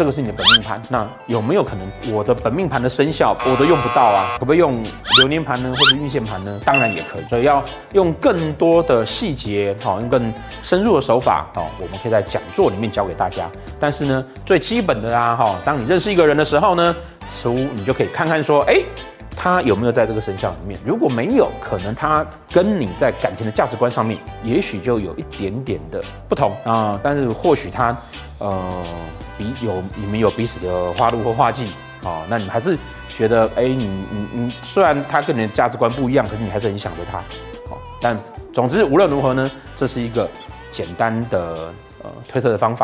这个是你的本命盘，那有没有可能我的本命盘的生肖我都用不到啊？可不可以用流年盘呢，或者运线盘呢？当然也可以，所以要用更多的细节，好，用更深入的手法，好，我们可以在讲座里面教给大家。但是呢，最基本的啊，哈，当你认识一个人的时候呢，初你就可以看看说，哎。他有没有在这个生肖里面？如果没有，可能他跟你在感情的价值观上面，也许就有一点点的不同啊、但是或许他，呃，彼有你们有彼此的花路或画技哦，那你们还是觉得，哎、你你你，虽然他跟你的价值观不一样，可是你还是很想着他。哦，但总之无论如何呢，这是一个简单的呃推测的方法。